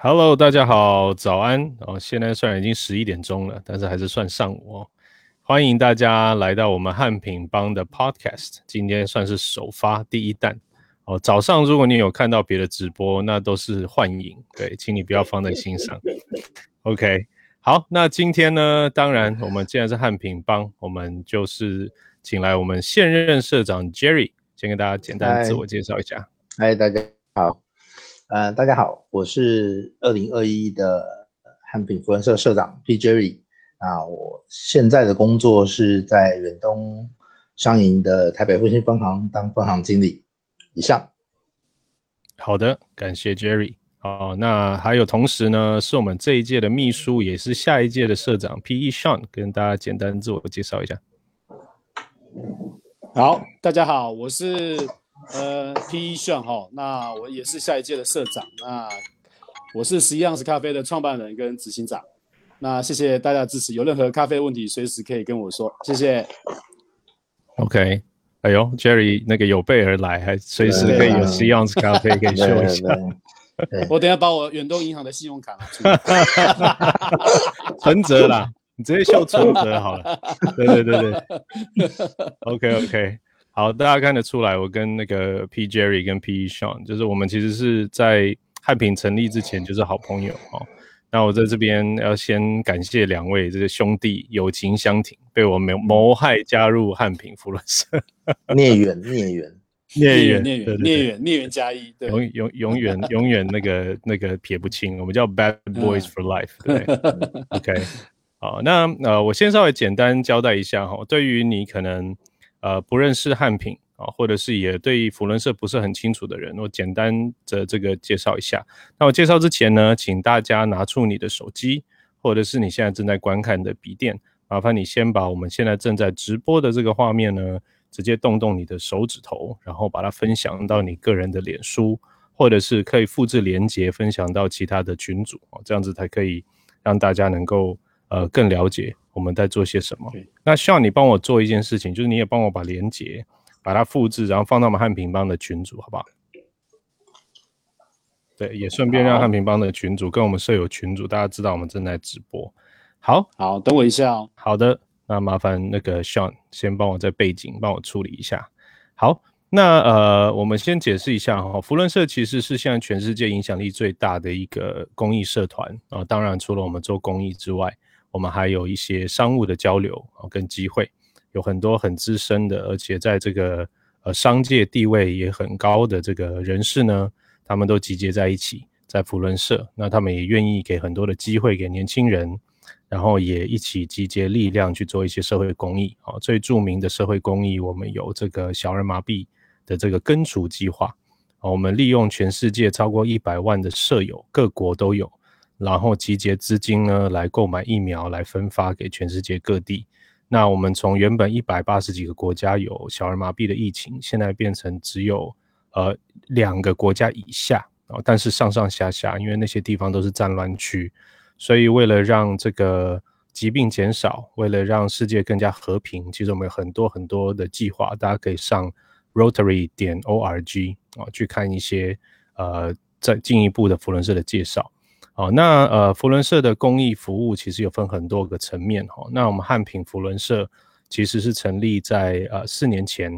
Hello，大家好，早安哦！现在虽然已经十一点钟了，但是还是算上午哦。欢迎大家来到我们汉品帮的 Podcast，今天算是首发第一弹哦。早上如果你有看到别的直播，那都是幻影，对，请你不要放在心上。OK，好，那今天呢，当然我们既然是汉品帮，我们就是请来我们现任社长 Jerry，先跟大家简单自我介绍一下。嗨，大家好。呃，大家好，我是二零二一的汉品福人社社长 P Jerry。啊，我现在的工作是在远东商银的台北复兴分行当分行经理。以上。好的，感谢 Jerry。好，那还有同时呢，是我们这一届的秘书，也是下一届的社长 P E Sean，跟大家简单自我介绍一下。好，大家好，我是。呃，P.E. 炫哈，那我也是下一届的社长，那我是十一盎司咖啡的创办人跟执行长，那谢谢大家支持，有任何咖啡问题随时可以跟我说，谢谢。OK，哎呦，Jerry 那个有备而来，还随时可以有十一盎司咖啡可以秀一下。我等下把我远东银行的信用卡拿出来，存折啦，你直接秀存折好了。对对对对，OK OK。好，大家看得出来，我跟那个 P Jerry 跟 P Sean，就是我们其实是在汉品成立之前就是好朋友哦。那我在这边要先感谢两位这些兄弟友情相挺，被我谋谋害加入汉品福伦社，孽缘孽缘。孽缘孽缘孽缘孽缘加一，对。永永永远永远那个那个撇不清，我们叫 Bad Boys for Life，对，OK，好，那呃，我先稍微简单交代一下哈，对于你可能。呃，不认识汉品啊，或者是也对福伦社不是很清楚的人，我简单的这个介绍一下。那我介绍之前呢，请大家拿出你的手机，或者是你现在正在观看的笔电，麻烦你先把我们现在正在直播的这个画面呢，直接动动你的手指头，然后把它分享到你个人的脸书，或者是可以复制连接分享到其他的群组哦，这样子才可以让大家能够呃更了解。我们在做些什么？那需要你帮我做一件事情，就是你也帮我把连接把它复制，然后放到我们汉平帮的群组，好不好？对，也顺便让汉平帮的群主跟我们舍友群主，大家知道我们正在直播。好，好，等我一下哦。好的，那麻烦那个 Sean 先帮我在背景帮我处理一下。好，那呃，我们先解释一下哈，福伦社其实是现在全世界影响力最大的一个公益社团啊。当然，除了我们做公益之外，我们还有一些商务的交流啊，跟机会，有很多很资深的，而且在这个呃商界地位也很高的这个人士呢，他们都集结在一起，在福伦社，那他们也愿意给很多的机会给年轻人，然后也一起集结力量去做一些社会公益啊。最著名的社会公益，我们有这个小儿麻痹的这个根除计划啊，我们利用全世界超过一百万的舍友，各国都有。然后集结资金呢，来购买疫苗，来分发给全世界各地。那我们从原本一百八十几个国家有小儿麻痹的疫情，现在变成只有呃两个国家以下啊，但是上上下下，因为那些地方都是战乱区，所以为了让这个疾病减少，为了让世界更加和平，其实我们有很多很多的计划，大家可以上 Rotary 点 org 啊去看一些呃再进一步的福伦社的介绍。好，那呃，福伦社的公益服务其实有分很多个层面哈。那我们汉品福伦社其实是成立在呃四年前，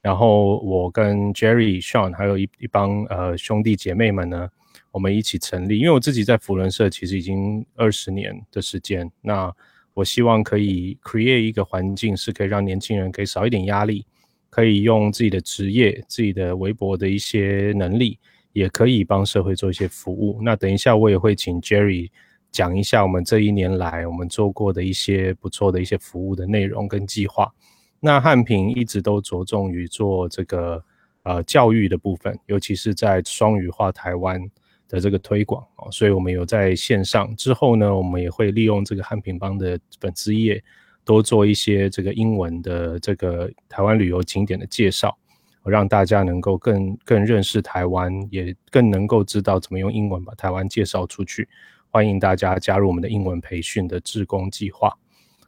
然后我跟 Jerry、Sean 还有一一帮呃兄弟姐妹们呢，我们一起成立。因为我自己在福伦社其实已经二十年的时间，那我希望可以 create 一个环境，是可以让年轻人可以少一点压力，可以用自己的职业、自己的微薄的一些能力。也可以帮社会做一些服务。那等一下我也会请 Jerry 讲一下我们这一年来我们做过的一些不错的一些服务的内容跟计划。那汉平一直都着重于做这个呃教育的部分，尤其是在双语化台湾的这个推广哦。所以我们有在线上之后呢，我们也会利用这个汉平帮的粉丝页多做一些这个英文的这个台湾旅游景点的介绍。让大家能够更更认识台湾，也更能够知道怎么用英文把台湾介绍出去。欢迎大家加入我们的英文培训的志工计划。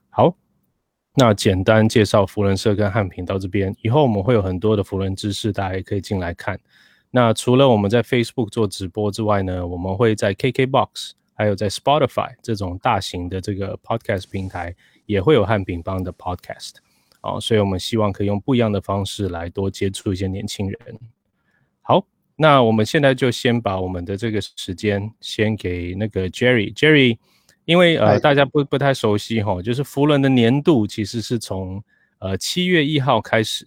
好，那简单介绍福伦社跟汉平到这边，以后我们会有很多的福伦知识，大家也可以进来看。那除了我们在 Facebook 做直播之外呢，我们会在 KKBox 还有在 Spotify 这种大型的这个 Podcast 平台也会有汉品帮的 Podcast。哦，所以我们希望可以用不一样的方式来多接触一些年轻人。好，那我们现在就先把我们的这个时间先给那个 Jerry，Jerry。因为呃，大家不不太熟悉哈，就是福伦的年度其实是从呃七月一号开始，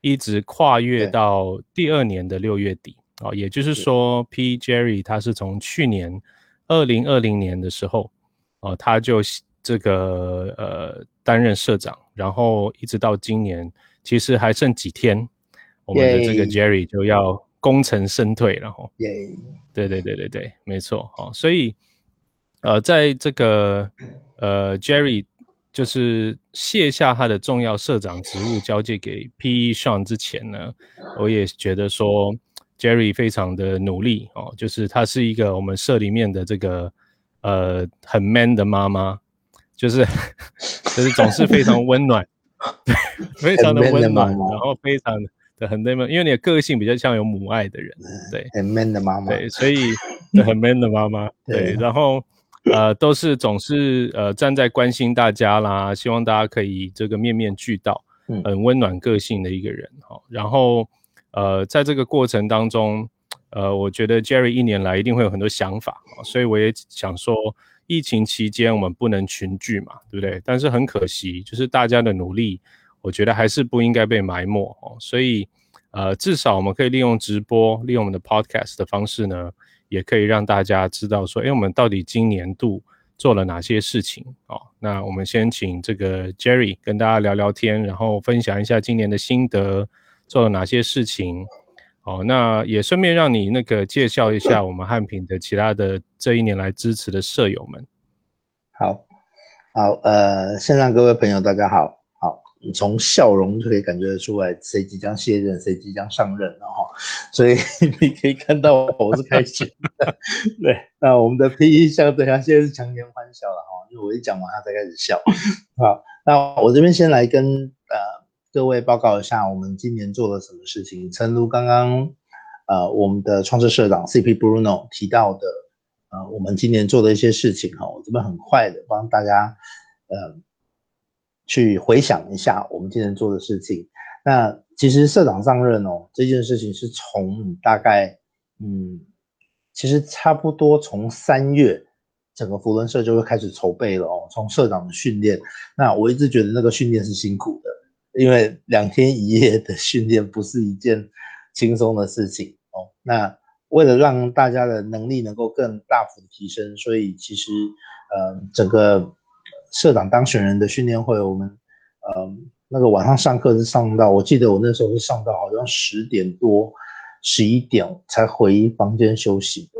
一直跨越到第二年的六月底哦，也就是说，P Jerry 他是从去年二零二零年的时候哦，他就这个呃担任社长，然后一直到今年，其实还剩几天，我们的这个 Jerry 就要功成身退了哈。耶，对对对对对，没错哦，所以。呃，在这个呃，Jerry 就是卸下他的重要社长职务，交接给 P.E. Sean 之前呢，我也觉得说 Jerry 非常的努力哦，就是他是一个我们社里面的这个呃很 man 的妈妈，就是 就是总是非常温暖，对，非常的温暖，然后非常的很 man，因为你的个性比较像有母爱的人，对，很 man 的妈妈，对，所以很 man 的妈妈，对，然后。呃，都是总是呃站在关心大家啦，希望大家可以这个面面俱到，很温暖个性的一个人哈。然后呃，在这个过程当中，呃，我觉得 Jerry 一年来一定会有很多想法，所以我也想说，疫情期间我们不能群聚嘛，对不对？但是很可惜，就是大家的努力，我觉得还是不应该被埋没哦。所以呃，至少我们可以利用直播，利用我们的 Podcast 的方式呢。也可以让大家知道说，哎，我们到底今年度做了哪些事情哦？那我们先请这个 Jerry 跟大家聊聊天，然后分享一下今年的心得，做了哪些事情哦？那也顺便让你那个介绍一下我们汉品的其他的这一年来支持的舍友们。好，好，呃，线上各位朋友，大家好。你从笑容就可以感觉得出来，谁即将卸任，谁即将上任了哈。所以你可以看到我是开心的。对，那我们的 P E 相对他现在是强颜欢笑了哈，因为我一讲完他才开始笑。好，那我这边先来跟呃各位报告一下，我们今年做了什么事情。诚如刚刚呃我们的创设社长 C P Bruno 提到的，呃，我们今年做的一些事情哈，我这边很快的帮大家呃。去回想一下我们今年做的事情。那其实社长上任哦，这件事情是从大概嗯，其实差不多从三月，整个福伦社就会开始筹备了哦。从社长的训练，那我一直觉得那个训练是辛苦的，因为两天一夜的训练不是一件轻松的事情哦。那为了让大家的能力能够更大幅的提升，所以其实呃整个。社长当选人的训练会，我们，呃，那个晚上上课是上到，我记得我那时候是上到好像十点多、十一点才回房间休息的，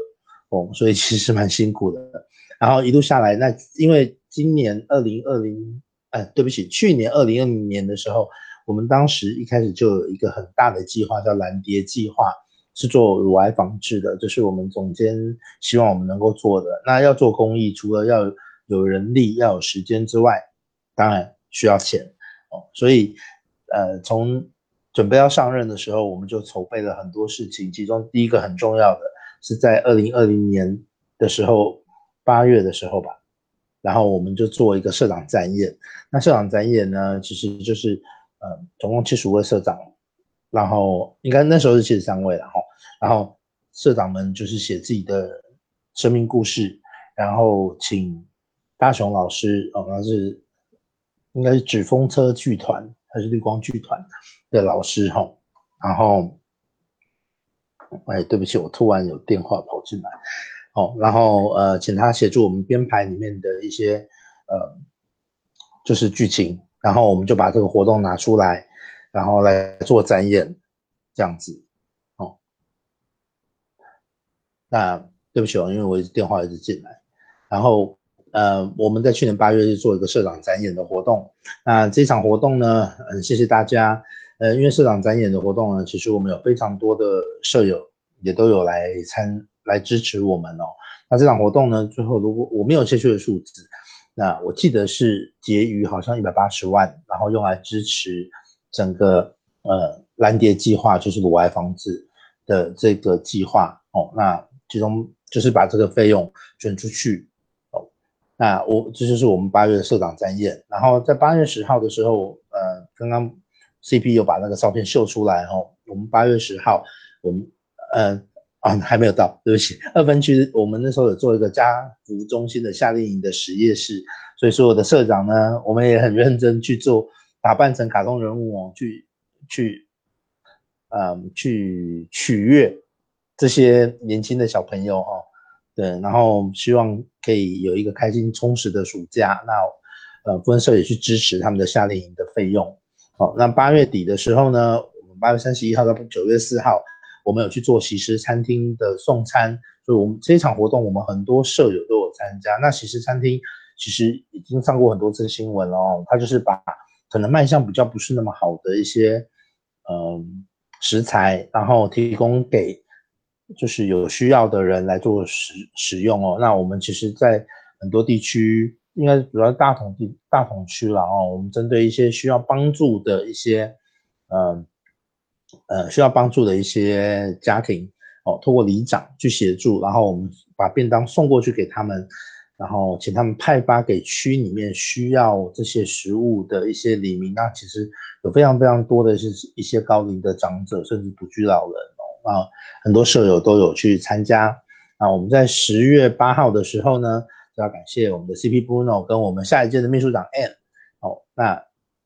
哦，所以其实蛮辛苦的。然后一路下来，那因为今年二零二零，哎，对不起，去年二零二零年的时候，我们当时一开始就有一个很大的计划，叫蓝蝶计划，是做乳癌防治的，这是我们总监希望我们能够做的。那要做公益，除了要有人力要有时间之外，当然需要钱哦。所以，呃，从准备要上任的时候，我们就筹备了很多事情。其中第一个很重要的是在二零二零年的时候，八月的时候吧，然后我们就做一个社长展演。那社长展演呢，其实就是呃，总共七十五位社长，然后应该那时候是七十三位了哈。然后社长们就是写自己的生命故事，然后请。大雄老师哦，那是应该是纸风车剧团还是绿光剧团的老师哈。然后，哎，对不起，我突然有电话跑进来，哦，然后呃，请他协助我们编排里面的一些呃，就是剧情，然后我们就把这个活动拿出来，然后来做展演，这样子，哦。那对不起哦，因为我电话一直进来，然后。呃，我们在去年八月是做一个社长展演的活动。那这场活动呢，嗯，谢谢大家。呃，因为社长展演的活动呢，其实我们有非常多的舍友也都有来参来支持我们哦。那这场活动呢，最后如果我没有确切的数字，那我记得是结余好像一百八十万，然后用来支持整个呃蓝蝶计划，就是乳癌防治的这个计划哦，那其中就是把这个费用捐出去哦，那我这就是我们八月的社长展演，然后在八月十号的时候，呃，刚刚 CP 又把那个照片秀出来哦，我们八月十号，我们呃啊还没有到，对不起，二分区我们那时候有做一个家福中心的夏令营的实验室，所以说我的社长呢，我们也很认真去做，打扮成卡通人物哦，去去。嗯，去取悦这些年轻的小朋友哈，对，然后希望可以有一个开心充实的暑假。那呃，分社也去支持他们的夏令营的费用。好，那八月底的时候呢，我们八月三十一号到九月四号，我们有去做喜食餐厅的送餐，所以我们这一场活动，我们很多舍友都有参加。那喜食餐厅其实已经上过很多次新闻了哦，他就是把可能卖相比较不是那么好的一些，嗯。食材，然后提供给就是有需要的人来做使使用哦。那我们其实，在很多地区，应该主要大同地大同区了哦。我们针对一些需要帮助的一些，嗯呃，需要帮助的一些家庭哦，通过里长去协助，然后我们把便当送过去给他们。然后请他们派发给区里面需要这些食物的一些里民，那其实有非常非常多的是一些高龄的长者，甚至独居老人哦。啊，很多舍友都有去参加。那我们在十月八号的时候呢，就要感谢我们的 CP Bruno 跟我们下一届的秘书长 Anne。哦，那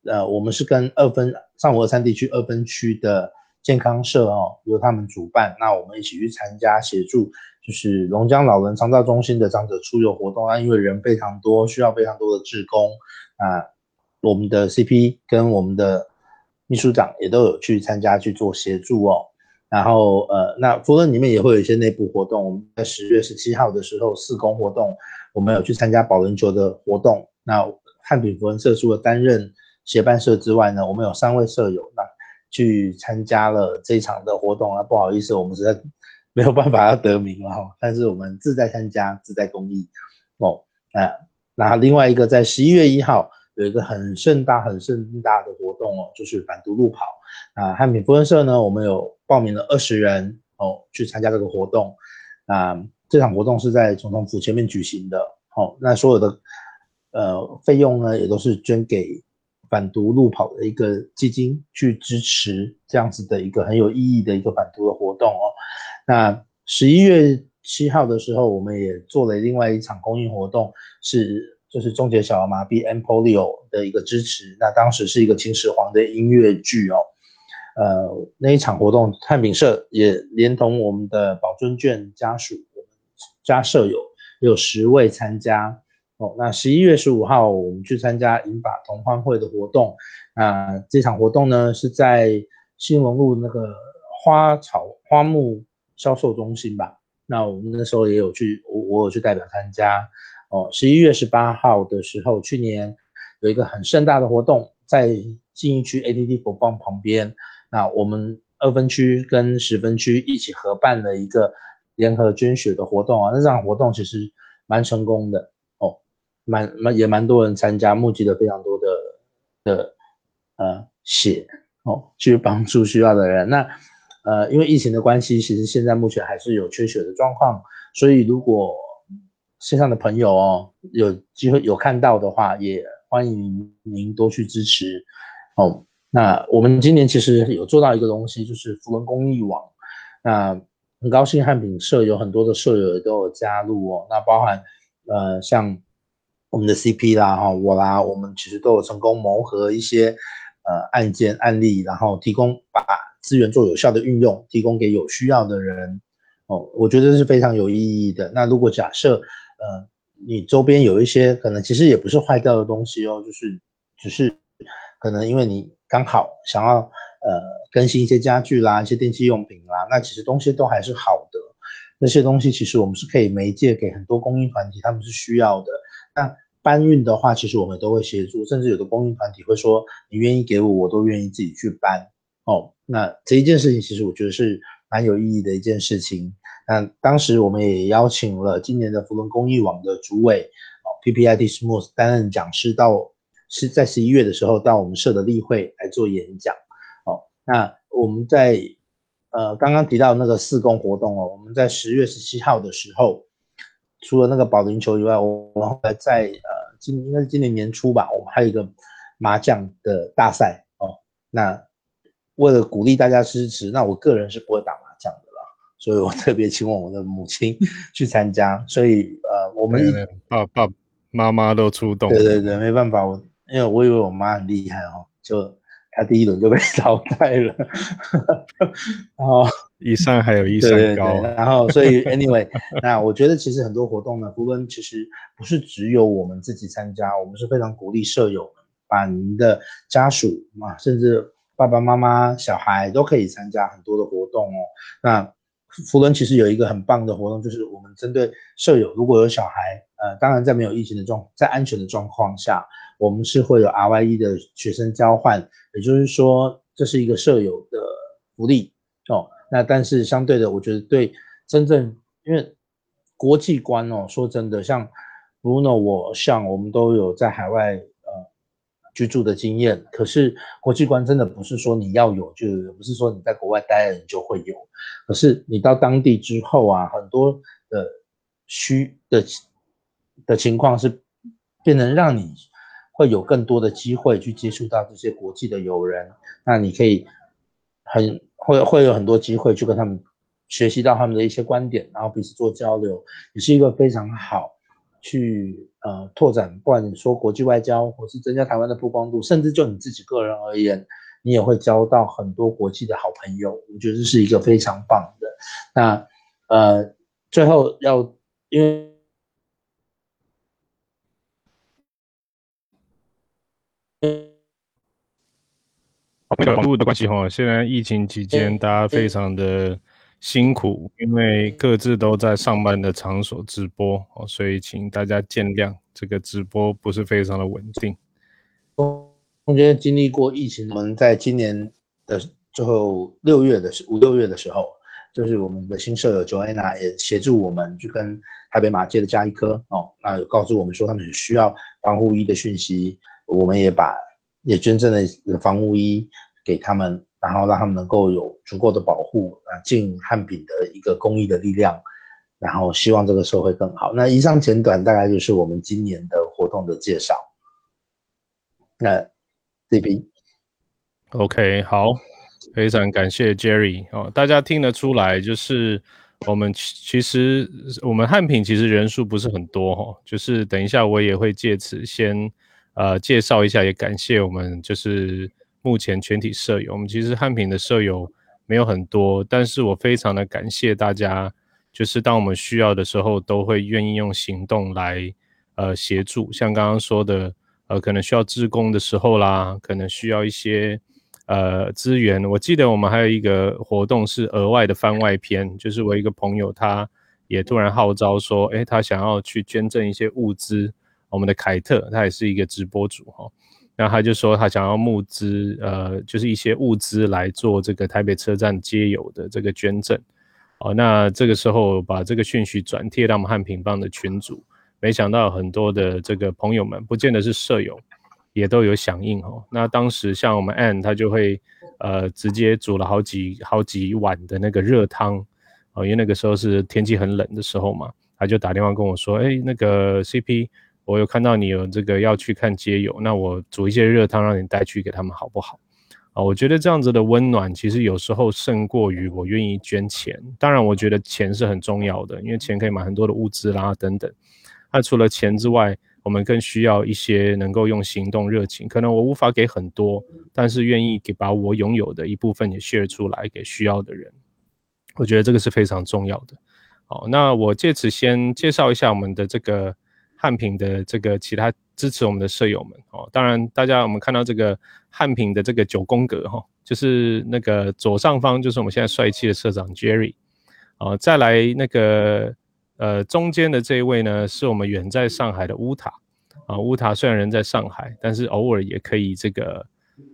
呃，我们是跟二分上午二三地区二分区的健康社哦，由他们主办，那我们一起去参加协助。就是龙江老人长照中心的长者出游活动啊，因为人非常多，需要非常多的志工啊，我们的 CP 跟我们的秘书长也都有去参加去做协助哦。然后呃，那福伦里面也会有一些内部活动。我们在十月十七号的时候，四公活动，我们有去参加保龄球的活动。那汉品福伦社除了担任协办社之外呢，我们有三位社友那去参加了这一场的活动啊。不好意思，我们实在。没有办法要得名了哈，但是我们自在参加，自在公益哦。啊，那另外一个在十一月一号有一个很盛大、很盛大的活动哦，就是反毒路跑啊。汉品福伦社呢，我们有报名了二十人哦，去参加这个活动。啊，这场活动是在总统府前面举行的。哦，那所有的呃费用呢，也都是捐给反毒路跑的一个基金去支持这样子的一个很有意义的一个反毒的活动哦。那十一月七号的时候，我们也做了另外一场公益活动，是就是终结小儿麻痹 （Empolio） 的一个支持。那当时是一个秦始皇的音乐剧哦，呃，那一场活动，汉品社也连同我们的保尊卷家属、家舍友有十位参加哦。那十一月十五号，我们去参加银法同欢会的活动。那这场活动呢，是在新闻路那个花草花木。销售中心吧，那我们那时候也有去，我我有去代表参加哦。十一月十八号的时候，去年有一个很盛大的活动，在信义区 ATT 佛邦旁边，那我们二分区跟十分区一起合办了一个联合捐血的活动啊。那这场活动其实蛮成功的，蛮蛮也蛮多人参加，募集了非常多的的呃血哦，去帮助需要的人。那呃，因为疫情的关系，其实现在目前还是有缺血的状况，所以如果线上的朋友哦有机会有看到的话，也欢迎您多去支持哦。那我们今年其实有做到一个东西，就是福伦公益网。那很高兴汉品社有很多的社友都有加入哦。那包含呃像我们的 CP 啦哈我啦，我们其实都有成功谋合一些呃案件案例，然后提供把。资源做有效的运用，提供给有需要的人，哦，我觉得是非常有意义的。那如果假设，呃，你周边有一些可能其实也不是坏掉的东西哦，就是只是可能因为你刚好想要呃更新一些家具啦、一些电器用品啦，那其实东西都还是好的。那些东西其实我们是可以媒介给很多公益团体，他们是需要的。那搬运的话，其实我们都会协助，甚至有的公益团体会说，你愿意给我，我都愿意自己去搬。哦，那这一件事情其实我觉得是蛮有意义的一件事情。那当时我们也邀请了今年的福伦公益网的主委哦，PPIT Smooth 担任讲师，到是在十一月的时候到我们社的例会来做演讲。哦，那我们在呃，刚刚提到那个四公活动哦，我们在十月十七号的时候，除了那个保龄球以外，我们后来在呃今应该是今年年初吧，我们还有一个麻将的大赛哦。那为了鼓励大家支持，那我个人是不会打麻将的啦，所以我特别请我的母亲 去参加。所以呃，我们爸爸妈妈都出动。对对对，没办法，我因为我以为我妈很厉害哦，就。他第一轮就被 淘汰了，然后一山还有一山高，然后所以 anyway，那我觉得其实很多活动呢，福伦其实不是只有我们自己参加，我们是非常鼓励舍友们把您的家属啊，甚至爸爸妈妈、小孩都可以参加很多的活动哦。那福伦其实有一个很棒的活动，就是我们针对舍友如果有小孩，呃，当然在没有疫情的状，在安全的状况下。我们是会有 RYE 的学生交换，也就是说这是一个舍友的福利哦。那但是相对的，我觉得对真正因为国际观哦，说真的，像 Bruno 我像我们都有在海外呃居住的经验，可是国际观真的不是说你要有就有，不是说你在国外待了就会有，可是你到当地之后啊，很多的需的的情况是变成让你。会有更多的机会去接触到这些国际的友人，那你可以很会会有很多机会去跟他们学习到他们的一些观点，然后彼此做交流，也是一个非常好去呃拓展，不管你说国际外交，或是增加台湾的曝光度，甚至就你自己个人而言，你也会交到很多国际的好朋友。我觉得这是一个非常棒的。那呃，最后要因为。网络的关系哈，现在疫情期间大家非常的辛苦，因为各自都在上班的场所直播哦，所以请大家见谅，这个直播不是非常的稳定。中间经历过疫情，我们在今年的最后六月的时五六月的时候，就是我们的新舍友 Joanna 也协助我们去跟台北马街的加医科哦，那有告诉我们说他们需要防护衣的讯息，我们也把。也捐赠了防护衣给他们，然后让他们能够有足够的保护啊，尽汉品的一个公益的力量，然后希望这个社会更好。那以上简短大概就是我们今年的活动的介绍。那这边，OK，好，非常感谢 Jerry 哦，大家听得出来，就是我们其实我们汉品其实人数不是很多哈，就是等一下我也会借此先。呃，介绍一下，也感谢我们就是目前全体舍友。我们其实汉品的舍友没有很多，但是我非常的感谢大家，就是当我们需要的时候，都会愿意用行动来呃协助。像刚刚说的，呃，可能需要志工的时候啦，可能需要一些呃资源。我记得我们还有一个活动是额外的番外篇，就是我一个朋友他也突然号召说，诶，他想要去捐赠一些物资。我们的凯特，他也是一个直播主哈，那他就说他想要募资，呃，就是一些物资来做这个台北车站街友的这个捐赠，哦，那这个时候把这个讯息转贴到我们汉平帮的群组，没想到很多的这个朋友们，不见得是舍友，也都有响应哦。那当时像我们 Ann，他就会呃直接煮了好几好几碗的那个热汤，哦，因为那个时候是天气很冷的时候嘛，他就打电话跟我说，哎，那个 CP。我有看到你有这个要去看街友，那我煮一些热汤让你带去给他们好不好？啊，我觉得这样子的温暖其实有时候胜过于我愿意捐钱。当然，我觉得钱是很重要的，因为钱可以买很多的物资啦等等。那除了钱之外，我们更需要一些能够用行动热情。可能我无法给很多，但是愿意给把我拥有的一部分也 share 出来给需要的人。我觉得这个是非常重要的。好，那我借此先介绍一下我们的这个。汉品的这个其他支持我们的舍友们哦，当然大家我们看到这个汉品的这个九宫格哈，就是那个左上方就是我们现在帅气的社长 Jerry，哦，再来那个呃中间的这一位呢，是我们远在上海的乌塔啊，乌塔虽然人在上海，但是偶尔也可以这个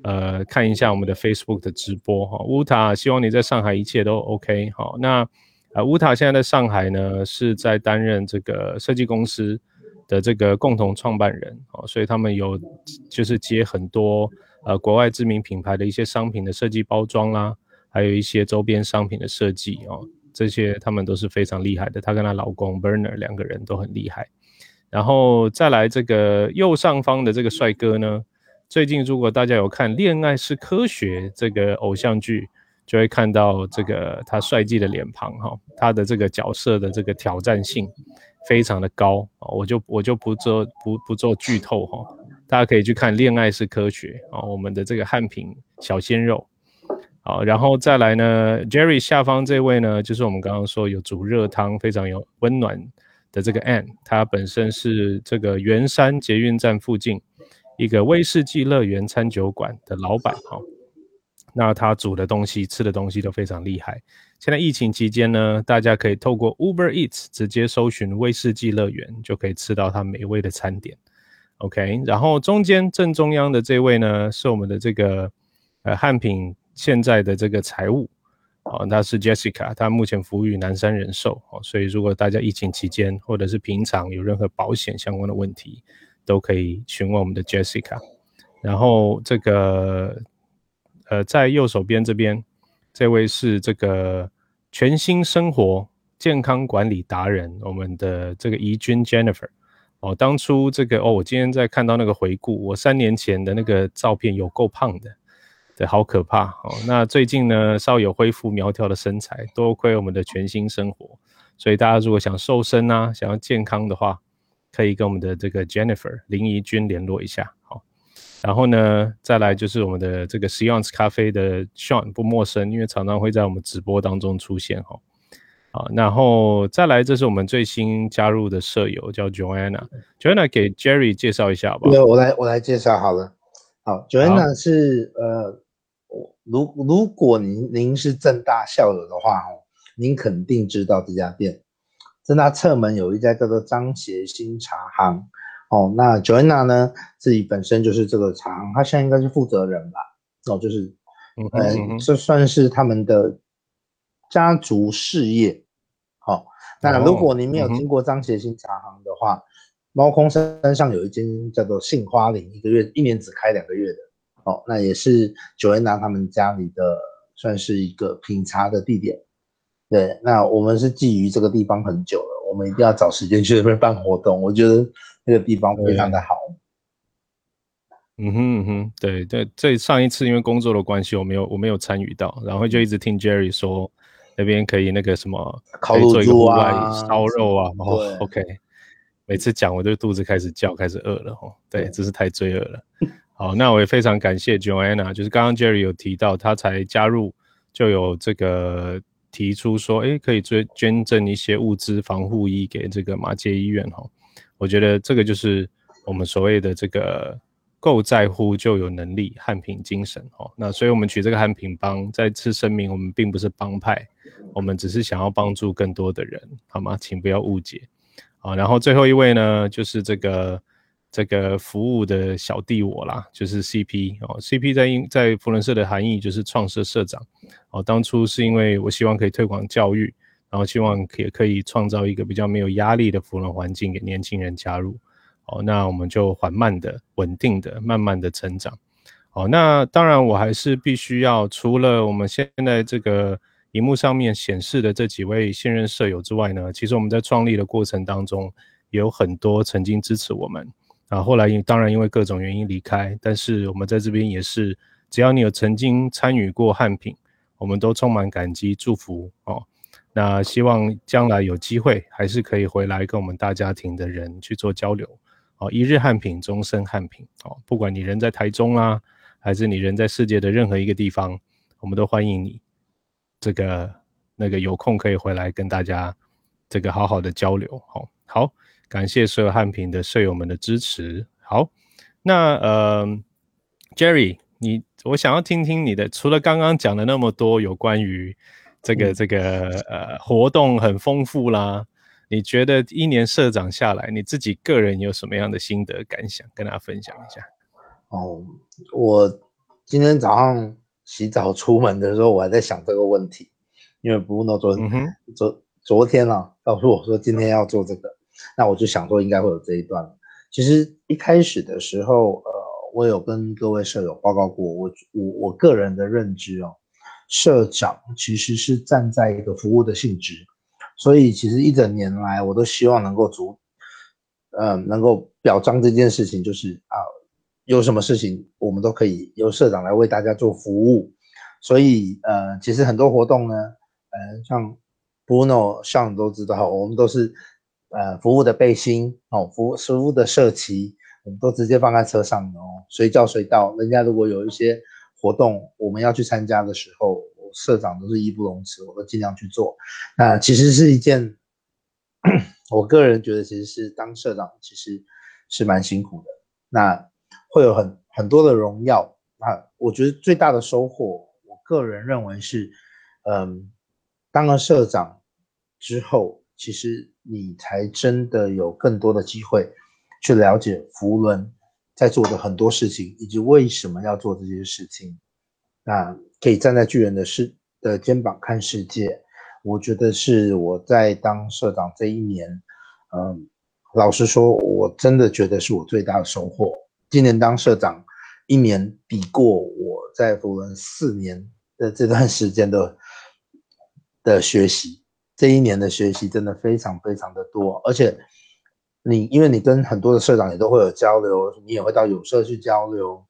呃看一下我们的 Facebook 的直播哈，乌塔希望你在上海一切都 OK 好，那呃乌塔现在在上海呢是在担任这个设计公司。的这个共同创办人哦，所以他们有就是接很多呃国外知名品牌的一些商品的设计包装啦，还有一些周边商品的设计哦，这些他们都是非常厉害的。她跟她老公 Burner 两个人都很厉害。然后再来这个右上方的这个帅哥呢，最近如果大家有看《恋爱是科学》这个偶像剧，就会看到这个他帅气的脸庞哈，他的这个角色的这个挑战性非常的高啊，我就我就不做不不做剧透哈，大家可以去看《恋爱是科学》啊，我们的这个汉平小鲜肉，好，然后再来呢，Jerry 下方这位呢，就是我们刚刚说有煮热汤，非常有温暖。的这个 Ann，他本身是这个圆山捷运站附近一个威士忌乐园餐酒馆的老板哈。那他煮的东西、吃的东西都非常厉害。现在疫情期间呢，大家可以透过 Uber Eats 直接搜寻威士忌乐园，就可以吃到它美味的餐点。OK，然后中间正中央的这位呢，是我们的这个呃汉品现在的这个财务。哦，那是 Jessica，她目前服务于南山人寿哦，所以如果大家疫情期间或者是平常有任何保险相关的问题，都可以询问我们的 Jessica。然后这个呃，在右手边这边，这位是这个全新生活健康管理达人，我们的这个怡君 Jennifer。哦，当初这个哦，我今天在看到那个回顾，我三年前的那个照片有够胖的。对，好可怕哦。那最近呢，稍有恢复苗条的身材，多亏我们的全新生活。所以大家如果想瘦身啊，想要健康的话，可以跟我们的这个 Jennifer 林怡君联络一下。好，然后呢，再来就是我们的这个 s i o n s 咖啡的 Sean 不陌生，因为常常会在我们直播当中出现哈。好，然后再来，这是我们最新加入的舍友，叫 Joanna。Joanna 给 Jerry 介绍一下吧。对，我来我来介绍好了。好，Joanna 是呃。如如果您您是正大校友的话哦，您肯定知道这家店。正大侧门有一家叫做张协新茶行哦。那 Joanna 呢，自己本身就是这个茶行，她现在应该是负责人吧？哦，就是嗯，这算是他们的家族事业。好，那如果您没有听过张协新茶行的话，猫空山上有一间叫做杏花林，一个月一年只开两个月的。哦，那也是 Joanna 他们家里的算是一个品茶的地点。对，那我们是觊觎这个地方很久了，我们一定要找时间去那边办活动。我觉得那个地方非常的好。嗯哼嗯哼，对对，这上一次因为工作的关系，我没有我没有参与到，然后就一直听 Jerry 说那边可以那个什么烤乳猪啊、烧肉啊。哦，OK，每次讲我就肚子开始叫，开始饿了哦。对，真是太罪恶了。好，那我也非常感谢 Joanna，就是刚刚 Jerry 有提到，他才加入就有这个提出说，哎，可以捐捐赠一些物资防护衣给这个马街医院哈。我觉得这个就是我们所谓的这个够在乎就有能力汉品精神哦。那所以我们取这个汉品帮，再次声明，我们并不是帮派，我们只是想要帮助更多的人，好吗？请不要误解。好，然后最后一位呢，就是这个。这个服务的小弟我啦，就是 CP 哦，CP 在英在福伦社的含义就是创社社长哦。当初是因为我希望可以推广教育，然后希望也可以创造一个比较没有压力的福伦环境给年轻人加入哦。那我们就缓慢的、稳定的、慢慢的成长哦。那当然我还是必须要除了我们现在这个荧幕上面显示的这几位现任舍友之外呢，其实我们在创立的过程当中有很多曾经支持我们。啊，后来因当然因为各种原因离开，但是我们在这边也是，只要你有曾经参与过汉品，我们都充满感激祝福哦。那希望将来有机会，还是可以回来跟我们大家庭的人去做交流哦。一日汉品，终身汉品哦。不管你人在台中啦，还是你人在世界的任何一个地方，我们都欢迎你。这个那个有空可以回来跟大家这个好好的交流，好，好。感谢所有汉平的舍友们的支持。好，那呃，Jerry，你我想要听听你的，除了刚刚讲的那么多有关于这个这个呃活动很丰富啦，你觉得一年社长下来，你自己个人有什么样的心得感想，跟大家分享一下？哦，我今天早上洗澡出门的时候，我还在想这个问题，因为 Bruno 昨昨昨天啊告诉我说今天要做这个。那我就想说，应该会有这一段。其实一开始的时候，呃，我有跟各位舍友报告过，我我我个人的认知哦，社长其实是站在一个服务的性质，所以其实一整年来我都希望能够足，呃，能够表彰这件事情，就是啊，有什么事情我们都可以由社长来为大家做服务。所以呃，其实很多活动呢，呃，像 Bruno 像都知道，我们都是呃服务的背心哦，服务服务的社旗，我们都直接放在车上哦，随叫随到。人家如果有一些活动我们要去参加的时候，社长都是义不容辞，我都尽量去做。那其实是一件，我个人觉得其实是当社长其实是蛮辛苦的。那会有很很多的荣耀啊，我觉得最大的收获，我个人认为是，嗯，当了社长之后，其实你才真的有更多的机会去了解福伦。在做的很多事情，以及为什么要做这些事情，那可以站在巨人的世的肩膀看世界，我觉得是我在当社长这一年，嗯，老实说，我真的觉得是我最大的收获。今年当社长一年，比过我在福伦四年的这段时间的的学习，这一年的学习真的非常非常的多，而且。你因为你跟很多的社长也都会有交流，你也会到有社去交流，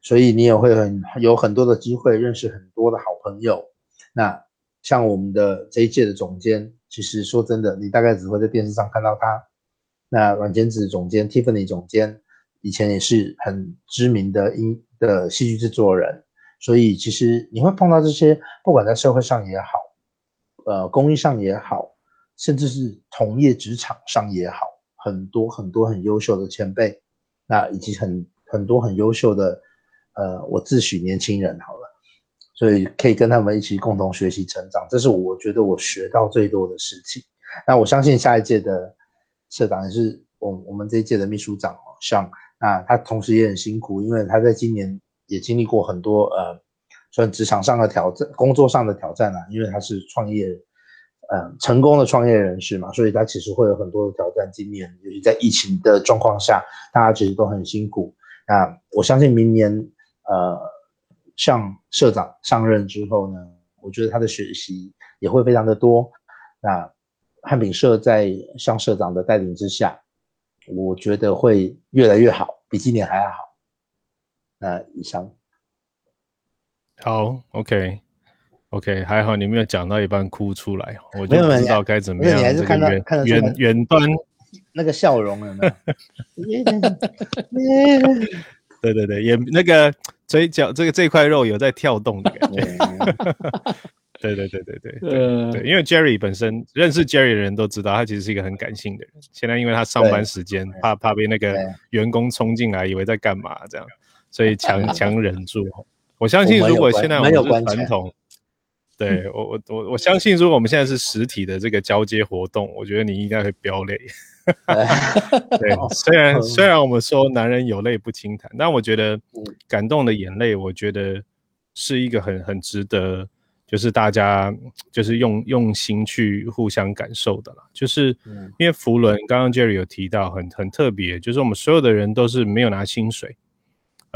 所以你也会很有很多的机会认识很多的好朋友。那像我们的这一届的总监，其实说真的，你大概只会在电视上看到他。那软件子总监 Tiffany 总监以前也是很知名的音的戏剧制作人，所以其实你会碰到这些，不管在社会上也好，呃，公益上也好，甚至是同业职场上也好。很多很多很优秀的前辈，那以及很很多很优秀的，呃，我自诩年轻人好了，所以可以跟他们一起共同学习成长，这是我觉得我学到最多的事情。那我相信下一届的社长也是我我们这一届的秘书长哦，像那他同时也很辛苦，因为他在今年也经历过很多呃，算职场上的挑战、工作上的挑战啊，因为他是创业。嗯，成功的创业人士嘛，所以他其实会有很多的挑战经验，尤其在疫情的状况下，大家其实都很辛苦。那我相信明年，呃，像社长上任之后呢，我觉得他的学习也会非常的多。那汉品社在向社长的带领之下，我觉得会越来越好，比今年还要好。那以上，好，OK。OK，还好你没有讲到一半哭出来，我就不知道该怎么样。你还是看到看远远端那个笑容有没有？对对对，也那个嘴角这个这块肉有在跳动的感觉。对对对对对对对，因为 Jerry 本身认识 Jerry 的人都知道，他其实是一个很感性的人。现在因为他上班时间怕怕被那个员工冲进来，以为在干嘛这样，所以强 强忍住。我相信如果现在我们是传统。对我我我我相信，如果我们现在是实体的这个交接活动，我觉得你应该会飙泪。对，虽然虽然我们说男人有泪不轻弹，但我觉得感动的眼泪，我觉得是一个很很值得，就是大家就是用用心去互相感受的啦。就是因为福伦刚刚 Jerry 有提到，很很特别，就是我们所有的人都是没有拿薪水。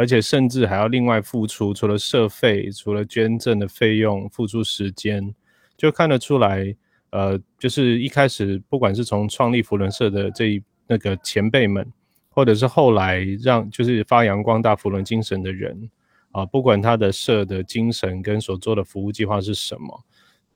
而且甚至还要另外付出，除了社费，除了捐赠的费用，付出时间，就看得出来，呃，就是一开始不管是从创立福伦社的这一那个前辈们，或者是后来让就是发扬光大福伦精神的人，啊，不管他的社的精神跟所做的服务计划是什么，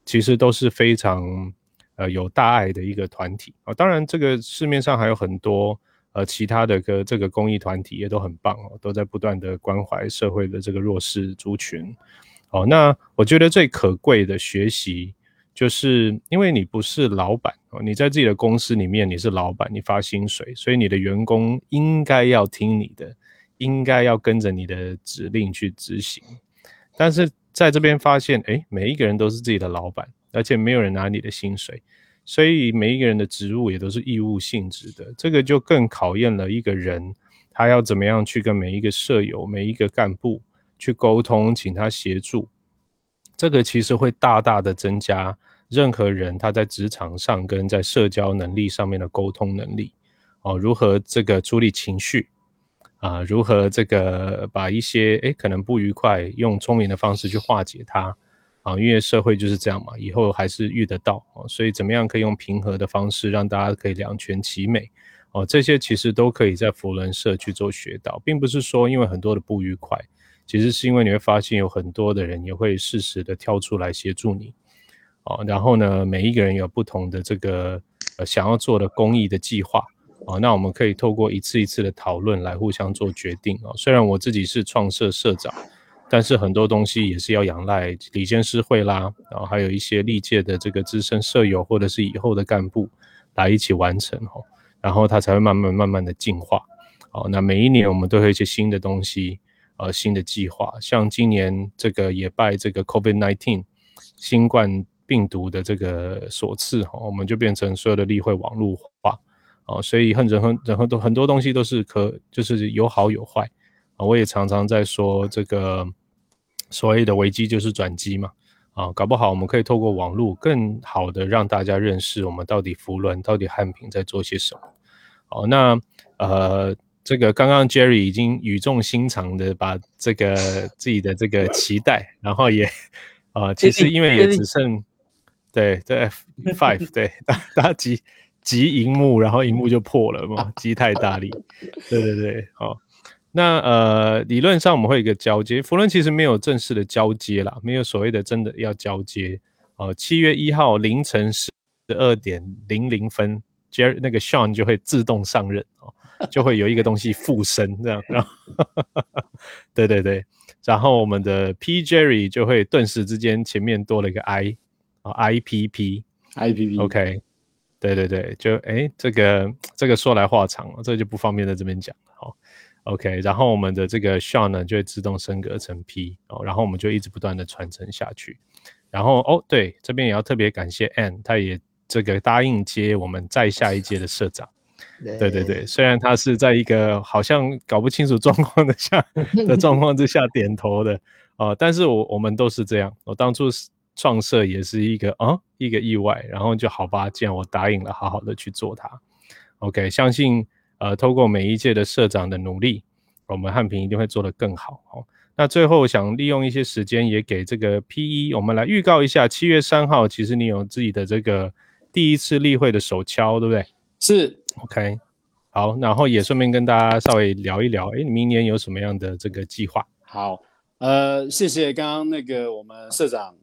其实都是非常呃有大爱的一个团体啊。当然，这个市面上还有很多。呃，其他的个这个公益团体也都很棒哦，都在不断的关怀社会的这个弱势族群。哦，那我觉得最可贵的学习，就是因为你不是老板哦，你在自己的公司里面你是老板，你发薪水，所以你的员工应该要听你的，应该要跟着你的指令去执行。但是在这边发现，哎，每一个人都是自己的老板，而且没有人拿你的薪水。所以每一个人的职务也都是义务性质的，这个就更考验了一个人，他要怎么样去跟每一个舍友、每一个干部去沟通，请他协助。这个其实会大大的增加任何人他在职场上跟在社交能力上面的沟通能力。哦，如何这个处理情绪啊？如何这个把一些诶可能不愉快用聪明的方式去化解它？啊，因为社会就是这样嘛，以后还是遇得到啊，所以怎么样可以用平和的方式让大家可以两全其美哦，这些其实都可以在佛伦社去做学到，并不是说因为很多的不愉快，其实是因为你会发现有很多的人也会适时的跳出来协助你哦，然后呢，每一个人有不同的这个呃想要做的公益的计划。哦，那我们可以透过一次一次的讨论来互相做决定啊。虽然我自己是创社社长，但是很多东西也是要仰赖理监事会啦，然后还有一些历届的这个资深舍友或者是以后的干部来一起完成哦，然后它才会慢慢慢慢的进化。哦，那每一年我们都会一些新的东西，呃，新的计划，像今年这个也拜这个 COVID-19 新冠病毒的这个所赐哈，我们就变成所有的例会网络化。哦，所以很人很人很多很多东西都是可，就是有好有坏啊。我也常常在说这个所谓的危机就是转机嘛啊，搞不好我们可以透过网络更好的让大家认识我们到底福伦到底汉平在做些什么。好，那呃，这个刚刚 Jerry 已经语重心长的把这个自己的这个期待，然后也啊，其实因为也只剩对对 five 对大大家击荧幕，然后荧幕就破了嘛，击太大力。对对对，好。那呃，理论上我们会有一个交接，福伦其实没有正式的交接啦，没有所谓的真的要交接。哦，七月一号凌晨十二点零零分，Jerry 那个 Sean 就会自动上任哦，就会有一个东西附身这样。然后，对对对，然后我们的 P Jerry 就会顿时之间前面多了一个 I 啊，I P P，I P P，OK。对对对，就哎，这个这个说来话长了，这就不方便在这边讲了。好，OK，然后我们的这个 Sean 呢就会自动升格成 P 哦，然后我们就一直不断的传承下去。然后哦，对，这边也要特别感谢 Ann，他也这个答应接我们再下一届的社长。对对对，虽然他是在一个好像搞不清楚状况的下 的状况之下点头的呃，但是我我们都是这样，我当初是。创设也是一个啊一个意外，然后就好吧，既然我答应了，好好的去做它。OK，相信呃，透过每一届的社长的努力，我们汉平一定会做得更好。哦，那最后想利用一些时间，也给这个 P 一，我们来预告一下，七月三号，其实你有自己的这个第一次例会的手敲，对不对？是 OK，好，然后也顺便跟大家稍微聊一聊，哎，明年有什么样的这个计划？好，呃，谢谢刚刚那个我们社长。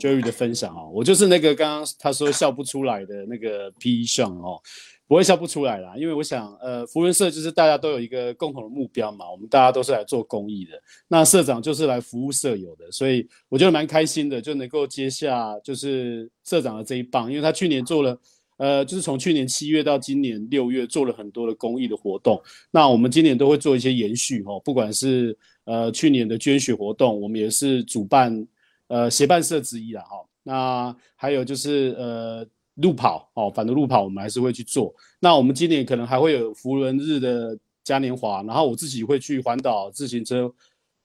Jerry 的分享哦，我就是那个刚刚他说笑不出来的那个 P 上哦，不会笑不出来啦，因为我想，呃，福伦社就是大家都有一个共同的目标嘛，我们大家都是来做公益的，那社长就是来服务社友的，所以我觉得蛮开心的，就能够接下就是社长的这一棒，因为他去年做了，呃，就是从去年七月到今年六月做了很多的公益的活动，那我们今年都会做一些延续哦，不管是呃去年的捐血活动，我们也是主办。呃，协办社之一啦，哈，那还有就是呃，路跑哦，反正路跑我们还是会去做。那我们今年可能还会有福伦日的嘉年华，然后我自己会去环岛自行车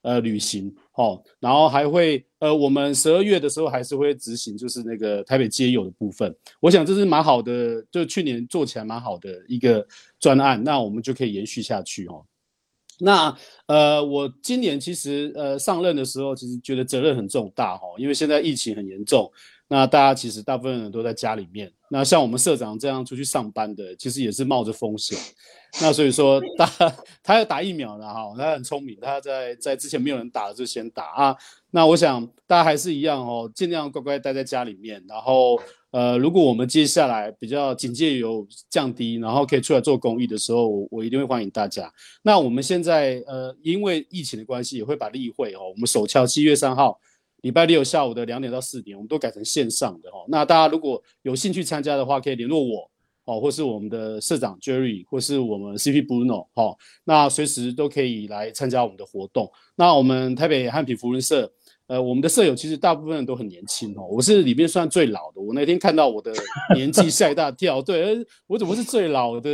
呃旅行，哦，然后还会呃，我们十二月的时候还是会执行就是那个台北街友的部分。我想这是蛮好的，就去年做起来蛮好的一个专案，那我们就可以延续下去哦。那呃，我今年其实呃上任的时候，其实觉得责任很重大哈，因为现在疫情很严重，那大家其实大部分人都在家里面。那像我们社长这样出去上班的，其实也是冒着风险。那所以说，大他要打疫苗了哈，他很聪明，他在在之前没有人打就先打啊。那我想大家还是一样哦，尽量乖乖待在家里面，然后。呃，如果我们接下来比较警戒有降低，然后可以出来做公益的时候，我我一定会欢迎大家。那我们现在呃，因为疫情的关系，也会把例会哦，我们首敲七月三号礼拜六下午的两点到四点，我们都改成线上的哦。那大家如果有兴趣参加的话，可以联络我哦，或是我们的社长 Jerry，或是我们 CP Bruno 哦，那随时都可以来参加我们的活动。那我们台北汉品福伦社。呃，我们的舍友其实大部分都很年轻哦，我是里面算最老的。我那天看到我的年纪吓一大跳，对，我怎么是最老的？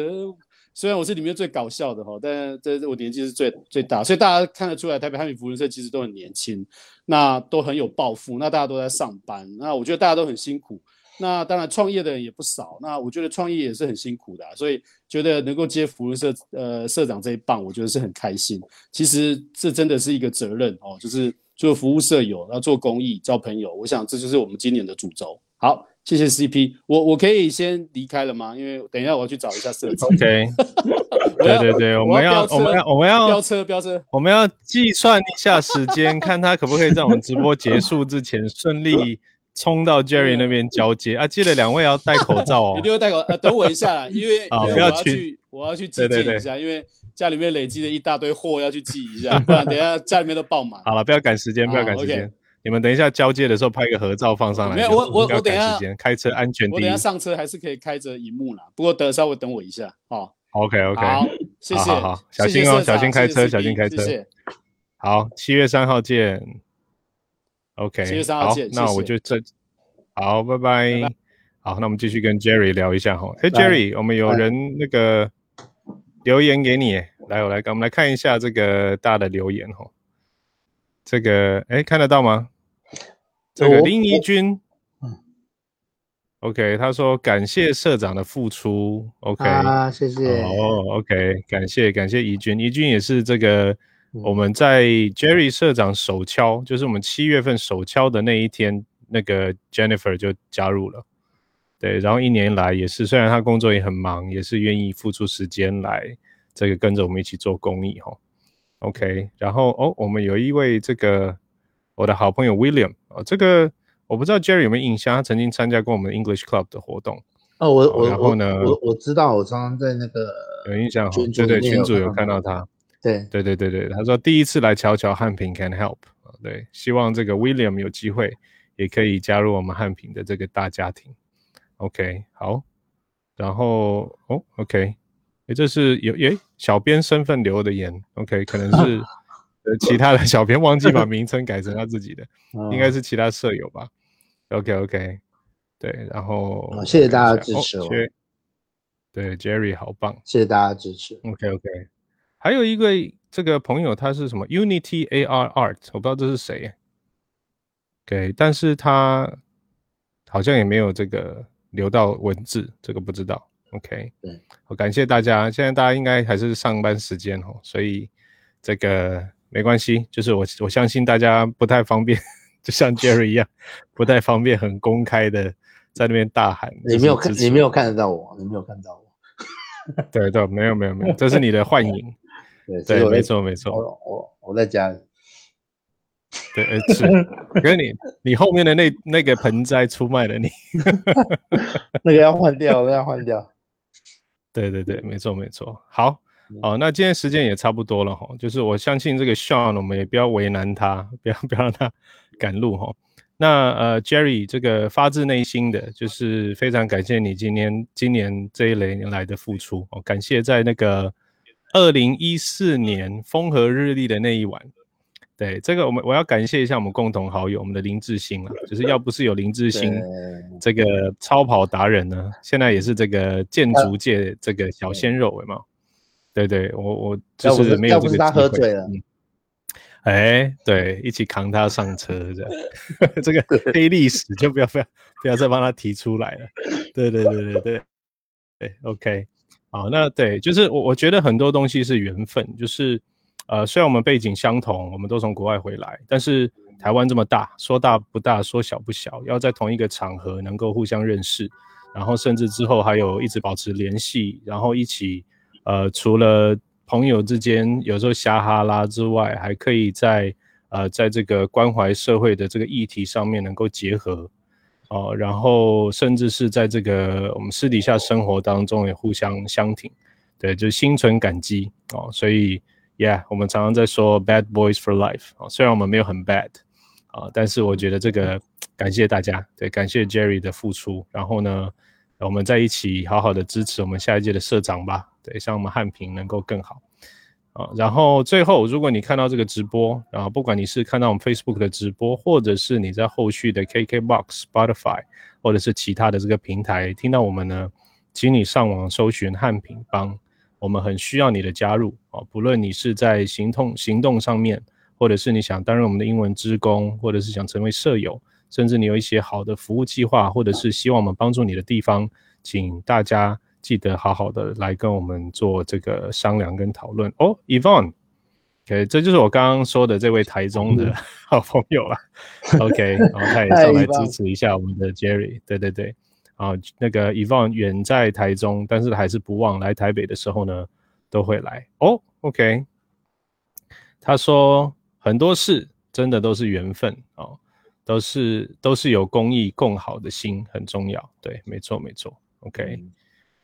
虽然我是里面最搞笑的哈，但这我年纪是最最大，所以大家看得出来，台北汉米福伦社其实都很年轻，那都很有抱负，那大家都在上班，那我觉得大家都很辛苦。那当然创业的人也不少，那我觉得创业也是很辛苦的，所以觉得能够接福伦社呃社长这一棒，我觉得是很开心。其实这真的是一个责任哦，就是。做服务社友，要做公益，交朋友。我想这就是我们今年的主轴。好，谢谢 CP，我我可以先离开了吗？因为等一下我要去找一下设计。OK，对对对，我们要我们要我们要飙车飙车，我们要计算一下时间，看他可不可以在我们直播结束之前顺利冲到 Jerry 那边交接啊！记得两位要戴口罩哦，一定要戴口呃，等我一下，因为啊不要去，我要去寄件一下，因为家里面累积了一大堆货要去寄一下，不然等下家里面都爆满。好了，不要赶时间，不要赶时间。你们等一下交接的时候拍个合照放上来。没有，我我我等下开车安全第一。我等下上车还是可以开着荧幕啦，不过等稍微等我一下哦。OK OK，好，谢谢，好好小心哦，小心开车，小心开车。好，七月三号见。OK，七月三号见。那我就这，好，拜拜。好，那我们继续跟 Jerry 聊一下哈。哎，Jerry，我们有人那个留言给你，来，我来，我们来看一下这个大的留言哈。这个哎，看得到吗？这个林怡君，嗯，OK，他说感谢社长的付出，OK，啊，谢谢，哦，OK，感谢感谢怡君，怡君也是这个我们在 Jerry 社长手敲，就是我们七月份手敲的那一天，那个 Jennifer 就加入了，对，然后一年来也是，虽然他工作也很忙，也是愿意付出时间来这个跟着我们一起做公益哈。OK，然后哦，我们有一位这个我的好朋友 William 哦，这个我不知道 Jerry 有没有印象，他曾经参加过我们 English Club 的活动哦。我我然后呢，我我知道，我常常在那个有印象，对对，群主有看到他，对对对对对，他说第一次来瞧瞧汉平 Can Help 啊，对，希望这个 William 有机会也可以加入我们汉平的这个大家庭。OK，好，然后哦，OK。诶，这是有诶，小编身份留的言，OK，可能是呃其他的小编忘记把名称改成他自己的，应该是其他舍友吧，OK OK，对，然后谢谢大家支持哦，对，Jerry 好棒，谢谢大家支持，OK OK，还有一个这个朋友他是什么？Unity AR Art，我不知道这是谁，OK，但是他好像也没有这个留到文字，这个不知道。OK，对，好，感谢大家。现在大家应该还是上班时间哦，所以这个没关系。就是我我相信大家不太方便，就像 Jerry 一样，不太方便很公开的在那边大喊。你没有看，你没有看得到我，你没有看到我。对对，没有没有没有，这是你的幻影。对对，没错没错。我我我在家里。对，是。跟你你后面的那那个盆栽出卖了你。那个要换掉，那个要换掉。对对对，没错没错，好，哦，那今天时间也差不多了哈，就是我相信这个 Sean，我们也不要为难他，不要不要让他赶路哈。那呃，Jerry 这个发自内心的就是非常感谢你今年今年这一年来的付出哦，感谢在那个二零一四年风和日丽的那一晚。对这个，我们我要感谢一下我们共同好友，我们的林志兴啊，就是要不是有林志兴这个超跑达人呢，现在也是这个建筑界这个小鲜肉，有吗？对对，我我就是没有这个机会。他喝醉了。哎，对，一起扛他上车这样，这个黑历史就不要不要不要再帮他提出来了。对对对对对，对，OK，好，那对，就是我我觉得很多东西是缘分，就是。呃，虽然我们背景相同，我们都从国外回来，但是台湾这么大，说大不大，说小不小，要在同一个场合能够互相认识，然后甚至之后还有一直保持联系，然后一起，呃，除了朋友之间有时候瞎哈拉之外，还可以在呃，在这个关怀社会的这个议题上面能够结合，哦，然后甚至是在这个我们私底下生活当中也互相相挺，对，就心存感激哦，所以。Yeah，我们常常在说 bad boys for life 啊，虽然我们没有很 bad 啊，但是我觉得这个感谢大家，对，感谢 Jerry 的付出，然后呢，我们在一起好好的支持我们下一届的社长吧，对，希望我们汉平能够更好啊。然后最后，如果你看到这个直播，然后不管你是看到我们 Facebook 的直播，或者是你在后续的 KKBox、Spotify 或者是其他的这个平台听到我们呢，请你上网搜寻汉平帮。我们很需要你的加入啊！不论你是在行动行动上面，或者是你想担任我们的英文职工，或者是想成为舍友，甚至你有一些好的服务计划，或者是希望我们帮助你的地方，请大家记得好好的来跟我们做这个商量跟讨论哦。Evon，OK，这就是我刚刚说的这位台中的好朋友啊。OK，然后他也 上来支持一下我们的 Jerry。对对对，啊，那个 Evan 远在台中，但是还是不忘来台北的时候呢，都会来。哦，OK，他说很多事真的都是缘分哦，都是都是有公益共好的心很重要。对，没错没错。OK，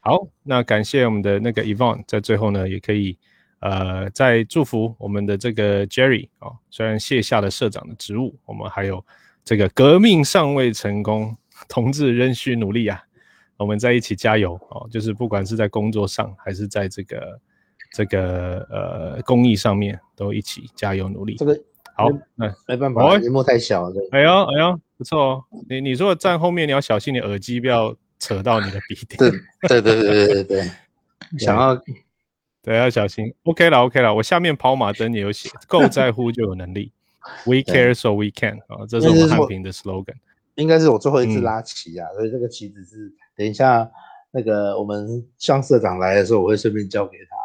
好，那感谢我们的那个 Evan，在最后呢也可以。呃，再祝福我们的这个 Jerry 哦，虽然卸下了社长的职务，我们还有这个革命尚未成功，同志仍需努力啊！我们在一起加油哦，就是不管是在工作上，还是在这个这个呃公益上面，都一起加油努力。这个好，那没办法，屏幕太小了。哎呦哎呦，不错哦！你你说站后面，你要小心，你耳机不要扯到你的鼻 顶。对对对对对对，想要。对，要小心。OK 了，OK 了。我下面跑马灯也有写，够在乎就有能力。We care so we can 啊，这是我们汉平的 slogan。应该是我最后一次拉旗啊，所以这个旗子是等一下那个我们向社长来的时候，我会顺便交给他。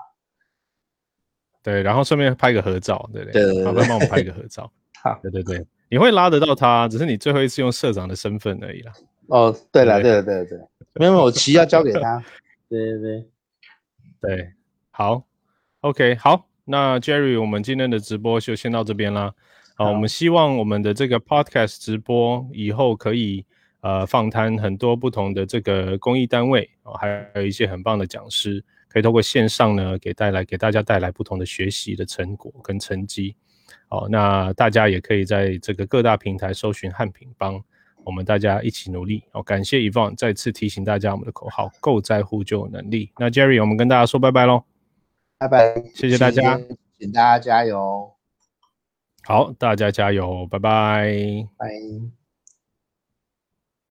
对，然后顺便拍个合照，对不对？对，麻烦帮我们拍个合照。好，对对 对，你会拉得到他，只是你最后一次用社长的身份而已啦。哦，对了，对了，对了，对，没有，我旗要交给他。对对对，对。好，OK，好，那 Jerry，我们今天的直播就先到这边啦。好，我们希望我们的这个 Podcast 直播以后可以呃访谈很多不同的这个公益单位哦，还有一些很棒的讲师，可以透过线上呢给带来给大家带来不同的学习的成果跟成绩。哦，那大家也可以在这个各大平台搜寻汉品帮，我们大家一起努力。哦，感谢 Evan 再次提醒大家我们的口号：够在乎就有能力。那 Jerry，我们跟大家说拜拜喽。拜拜，谢谢大家，请大家加油。好，大家加油，拜拜，拜。